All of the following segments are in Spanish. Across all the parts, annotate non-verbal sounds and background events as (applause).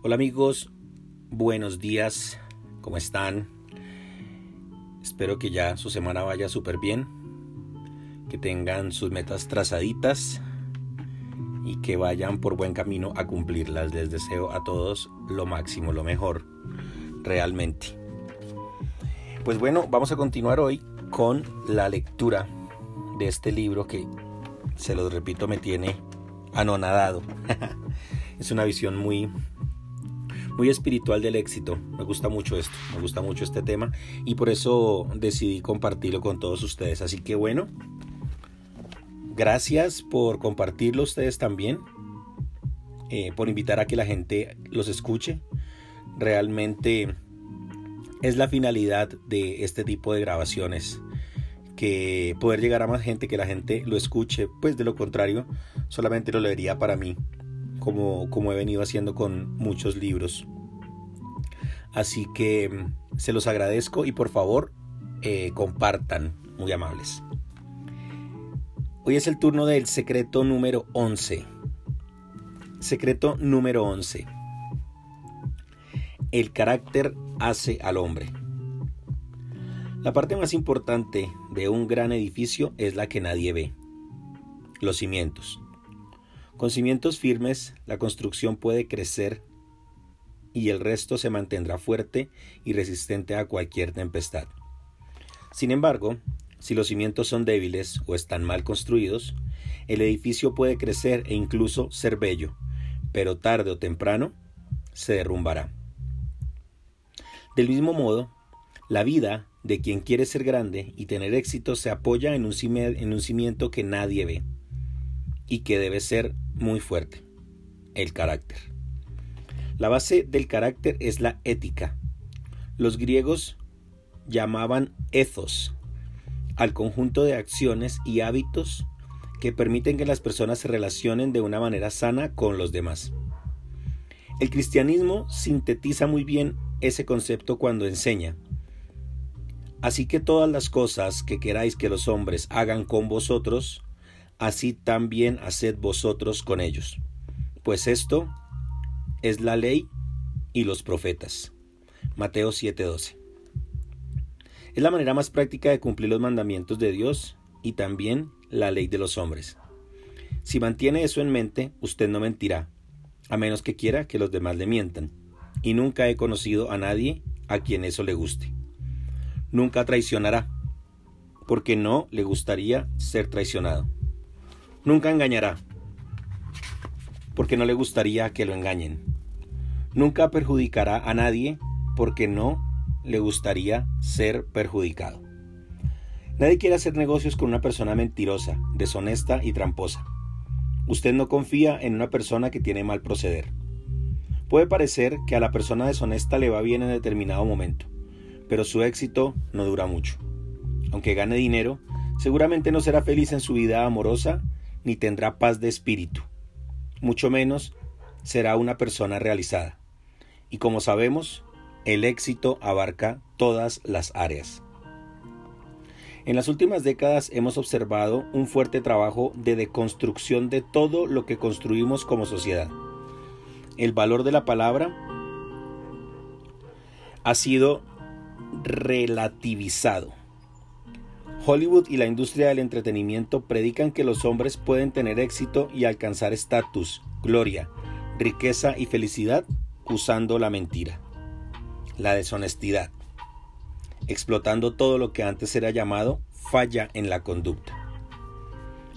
Hola amigos, buenos días, ¿cómo están? Espero que ya su semana vaya súper bien, que tengan sus metas trazaditas y que vayan por buen camino a cumplirlas. Les deseo a todos lo máximo, lo mejor, realmente. Pues bueno, vamos a continuar hoy con la lectura de este libro que, se lo repito, me tiene anonadado. (laughs) es una visión muy muy espiritual del éxito. Me gusta mucho esto, me gusta mucho este tema y por eso decidí compartirlo con todos ustedes. Así que bueno, gracias por compartirlo ustedes también, eh, por invitar a que la gente los escuche. Realmente es la finalidad de este tipo de grabaciones que poder llegar a más gente, que la gente lo escuche, pues de lo contrario solamente lo leería para mí como, como he venido haciendo con muchos libros. Así que mm, se los agradezco y por favor eh, compartan, muy amables. Hoy es el turno del secreto número 11. Secreto número 11. El carácter hace al hombre. La parte más importante de un gran edificio es la que nadie ve. Los cimientos. Con cimientos firmes, la construcción puede crecer y el resto se mantendrá fuerte y resistente a cualquier tempestad. Sin embargo, si los cimientos son débiles o están mal construidos, el edificio puede crecer e incluso ser bello, pero tarde o temprano se derrumbará. Del mismo modo, la vida de quien quiere ser grande y tener éxito se apoya en un, cimiento que nadie ve y que debe ser muy fuerte, el carácter. La base del carácter es la ética. Los griegos llamaban ethos al conjunto de acciones y hábitos que permiten que las personas se relacionen de una manera sana con los demás. El cristianismo sintetiza muy bien ese concepto cuando enseña. Así que todas las cosas que queráis que los hombres hagan con vosotros, así también haced vosotros con ellos. Pues esto es la ley y los profetas. Mateo 7:12. Es la manera más práctica de cumplir los mandamientos de Dios y también la ley de los hombres. Si mantiene eso en mente, usted no mentirá, a menos que quiera que los demás le mientan. Y nunca he conocido a nadie a quien eso le guste. Nunca traicionará, porque no le gustaría ser traicionado. Nunca engañará, porque no le gustaría que lo engañen. Nunca perjudicará a nadie, porque no le gustaría ser perjudicado. Nadie quiere hacer negocios con una persona mentirosa, deshonesta y tramposa. Usted no confía en una persona que tiene mal proceder. Puede parecer que a la persona deshonesta le va bien en determinado momento, pero su éxito no dura mucho. Aunque gane dinero, seguramente no será feliz en su vida amorosa ni tendrá paz de espíritu. Mucho menos será una persona realizada. Y como sabemos, el éxito abarca todas las áreas. En las últimas décadas hemos observado un fuerte trabajo de deconstrucción de todo lo que construimos como sociedad. El valor de la palabra ha sido relativizado. Hollywood y la industria del entretenimiento predican que los hombres pueden tener éxito y alcanzar estatus, gloria, riqueza y felicidad usando la mentira, la deshonestidad, explotando todo lo que antes era llamado falla en la conducta.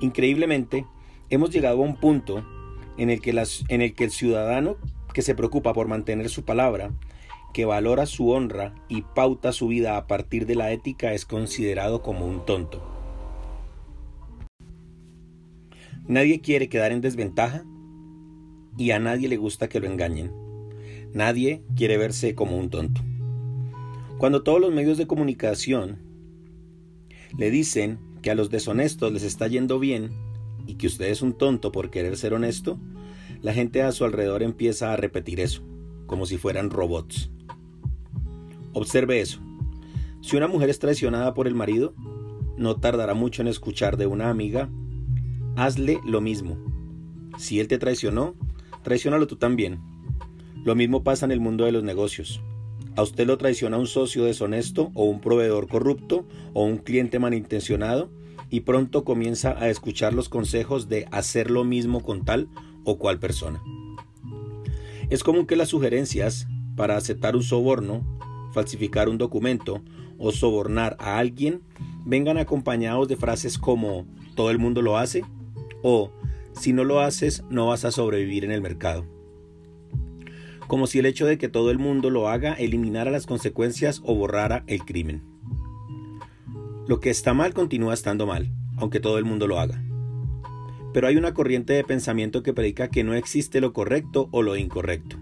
Increíblemente, hemos llegado a un punto en el que, en el, que el ciudadano que se preocupa por mantener su palabra, que valora su honra y pauta su vida a partir de la ética es considerado como un tonto. Nadie quiere quedar en desventaja y a nadie le gusta que lo engañen. Nadie quiere verse como un tonto. Cuando todos los medios de comunicación le dicen que a los deshonestos les está yendo bien y que usted es un tonto por querer ser honesto, la gente a su alrededor empieza a repetir eso, como si fueran robots. Observe eso. Si una mujer es traicionada por el marido, no tardará mucho en escuchar de una amiga, hazle lo mismo. Si él te traicionó, traicionalo tú también. Lo mismo pasa en el mundo de los negocios. A usted lo traiciona un socio deshonesto o un proveedor corrupto o un cliente malintencionado y pronto comienza a escuchar los consejos de hacer lo mismo con tal o cual persona. Es común que las sugerencias para aceptar un soborno, falsificar un documento o sobornar a alguien vengan acompañados de frases como todo el mundo lo hace o si no lo haces no vas a sobrevivir en el mercado. Como si el hecho de que todo el mundo lo haga eliminara las consecuencias o borrara el crimen. Lo que está mal continúa estando mal, aunque todo el mundo lo haga. Pero hay una corriente de pensamiento que predica que no existe lo correcto o lo incorrecto.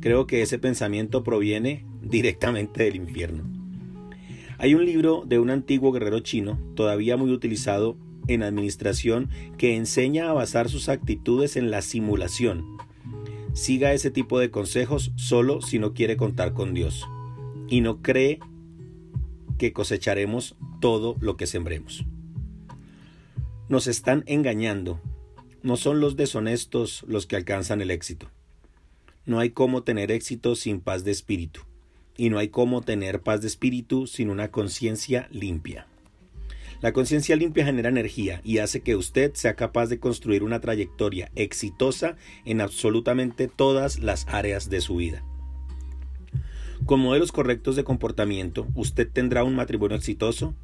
Creo que ese pensamiento proviene directamente del infierno. Hay un libro de un antiguo guerrero chino, todavía muy utilizado en administración, que enseña a basar sus actitudes en la simulación. Siga ese tipo de consejos solo si no quiere contar con Dios y no cree que cosecharemos todo lo que sembremos. Nos están engañando. No son los deshonestos los que alcanzan el éxito. No hay cómo tener éxito sin paz de espíritu y no hay cómo tener paz de espíritu sin una conciencia limpia. La conciencia limpia genera energía y hace que usted sea capaz de construir una trayectoria exitosa en absolutamente todas las áreas de su vida. Con modelos correctos de comportamiento, usted tendrá un matrimonio exitoso,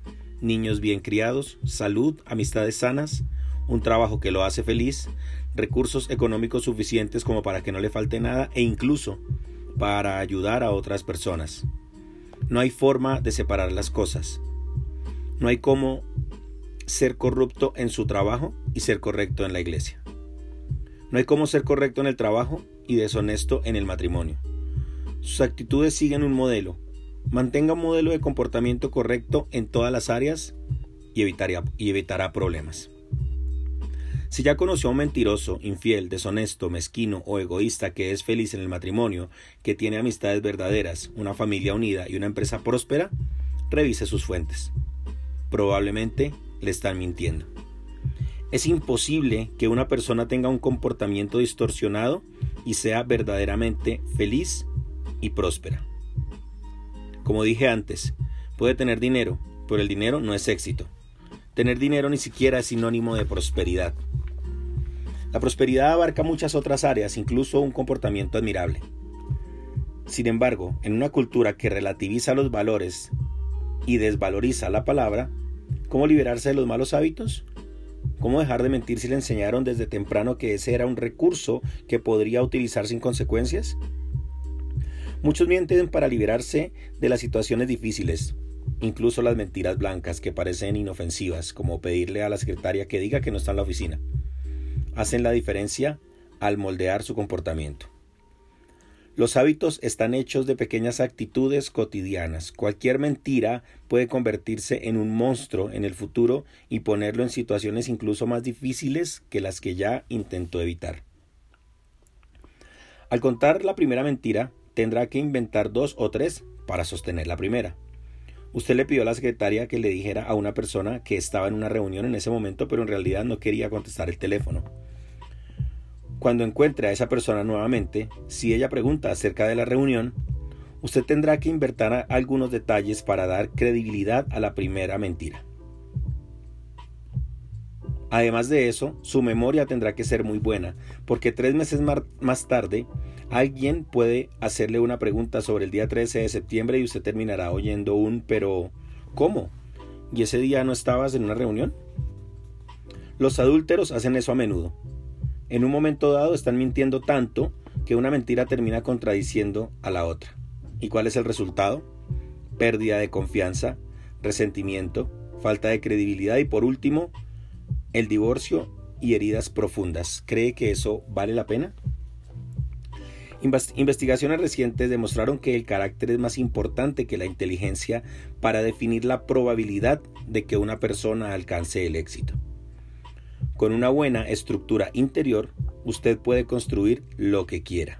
niños bien criados, salud, amistades sanas, un trabajo que lo hace feliz, recursos económicos suficientes como para que no le falte nada e incluso para ayudar a otras personas. No hay forma de separar las cosas. No hay cómo ser corrupto en su trabajo y ser correcto en la iglesia. No hay cómo ser correcto en el trabajo y deshonesto en el matrimonio. Sus actitudes siguen un modelo. Mantenga un modelo de comportamiento correcto en todas las áreas y, y evitará problemas. Si ya conoció a un mentiroso, infiel, deshonesto, mezquino o egoísta que es feliz en el matrimonio, que tiene amistades verdaderas, una familia unida y una empresa próspera, revise sus fuentes. Probablemente le están mintiendo. Es imposible que una persona tenga un comportamiento distorsionado y sea verdaderamente feliz y próspera. Como dije antes, puede tener dinero, pero el dinero no es éxito. Tener dinero ni siquiera es sinónimo de prosperidad. La prosperidad abarca muchas otras áreas, incluso un comportamiento admirable. Sin embargo, en una cultura que relativiza los valores y desvaloriza la palabra, ¿cómo liberarse de los malos hábitos? ¿Cómo dejar de mentir si le enseñaron desde temprano que ese era un recurso que podría utilizar sin consecuencias? Muchos mienten para liberarse de las situaciones difíciles, incluso las mentiras blancas que parecen inofensivas, como pedirle a la secretaria que diga que no está en la oficina hacen la diferencia al moldear su comportamiento. Los hábitos están hechos de pequeñas actitudes cotidianas. Cualquier mentira puede convertirse en un monstruo en el futuro y ponerlo en situaciones incluso más difíciles que las que ya intentó evitar. Al contar la primera mentira, tendrá que inventar dos o tres para sostener la primera. Usted le pidió a la secretaria que le dijera a una persona que estaba en una reunión en ese momento, pero en realidad no quería contestar el teléfono. Cuando encuentre a esa persona nuevamente, si ella pregunta acerca de la reunión, usted tendrá que invertir algunos detalles para dar credibilidad a la primera mentira. Además de eso, su memoria tendrá que ser muy buena, porque tres meses más tarde alguien puede hacerle una pregunta sobre el día 13 de septiembre y usted terminará oyendo un pero ¿cómo? ¿Y ese día no estabas en una reunión? Los adúlteros hacen eso a menudo. En un momento dado están mintiendo tanto que una mentira termina contradiciendo a la otra. ¿Y cuál es el resultado? Pérdida de confianza, resentimiento, falta de credibilidad y por último, el divorcio y heridas profundas. ¿Cree que eso vale la pena? Investigaciones recientes demostraron que el carácter es más importante que la inteligencia para definir la probabilidad de que una persona alcance el éxito. Con una buena estructura interior, usted puede construir lo que quiera.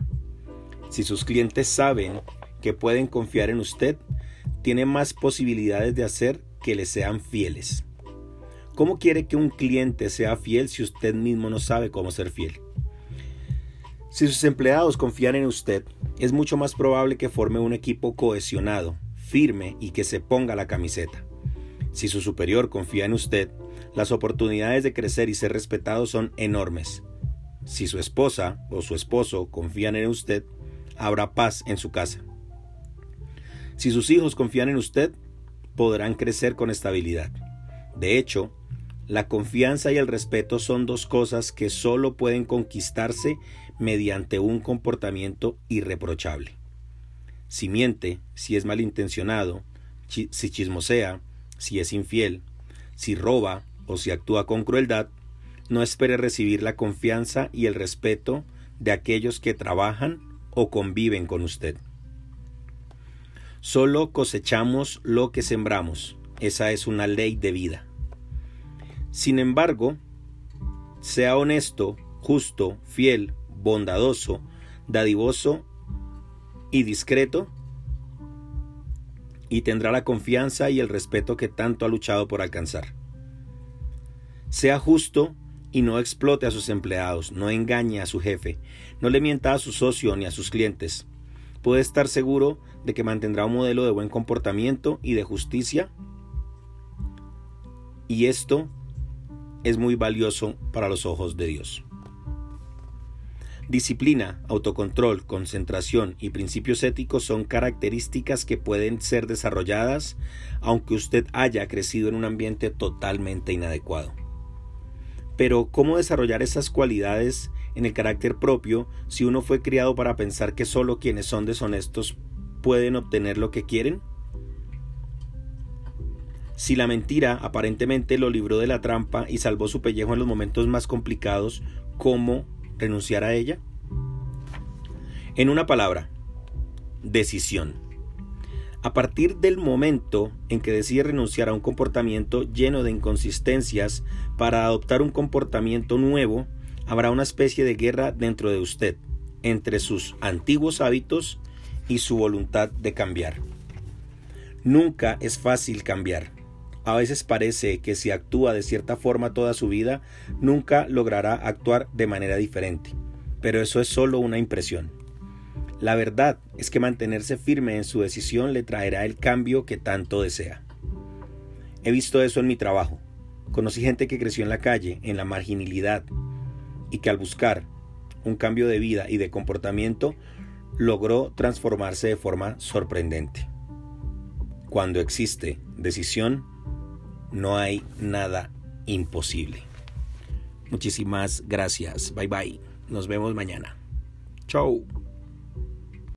Si sus clientes saben que pueden confiar en usted, tiene más posibilidades de hacer que le sean fieles. ¿Cómo quiere que un cliente sea fiel si usted mismo no sabe cómo ser fiel? Si sus empleados confían en usted, es mucho más probable que forme un equipo cohesionado, firme y que se ponga la camiseta. Si su superior confía en usted, las oportunidades de crecer y ser respetado son enormes. Si su esposa o su esposo confían en usted, habrá paz en su casa. Si sus hijos confían en usted, podrán crecer con estabilidad. De hecho, la confianza y el respeto son dos cosas que solo pueden conquistarse mediante un comportamiento irreprochable. Si miente, si es malintencionado, si chismosea, si es infiel, si roba o si actúa con crueldad, no espere recibir la confianza y el respeto de aquellos que trabajan o conviven con usted. Solo cosechamos lo que sembramos. Esa es una ley de vida. Sin embargo, sea honesto, justo, fiel, bondadoso, dadivoso y discreto, y tendrá la confianza y el respeto que tanto ha luchado por alcanzar. Sea justo y no explote a sus empleados, no engañe a su jefe, no le mienta a su socio ni a sus clientes. Puede estar seguro de que mantendrá un modelo de buen comportamiento y de justicia. Y esto es muy valioso para los ojos de Dios. Disciplina, autocontrol, concentración y principios éticos son características que pueden ser desarrolladas aunque usted haya crecido en un ambiente totalmente inadecuado. Pero ¿cómo desarrollar esas cualidades en el carácter propio si uno fue criado para pensar que solo quienes son deshonestos pueden obtener lo que quieren? Si la mentira aparentemente lo libró de la trampa y salvó su pellejo en los momentos más complicados, ¿cómo renunciar a ella? En una palabra, decisión. A partir del momento en que decide renunciar a un comportamiento lleno de inconsistencias para adoptar un comportamiento nuevo, habrá una especie de guerra dentro de usted, entre sus antiguos hábitos y su voluntad de cambiar. Nunca es fácil cambiar. A veces parece que si actúa de cierta forma toda su vida, nunca logrará actuar de manera diferente. Pero eso es solo una impresión. La verdad es que mantenerse firme en su decisión le traerá el cambio que tanto desea. He visto eso en mi trabajo. Conocí gente que creció en la calle, en la marginalidad, y que al buscar un cambio de vida y de comportamiento logró transformarse de forma sorprendente. Cuando existe decisión, no hay nada imposible. Muchísimas gracias. Bye bye. Nos vemos mañana. Chau.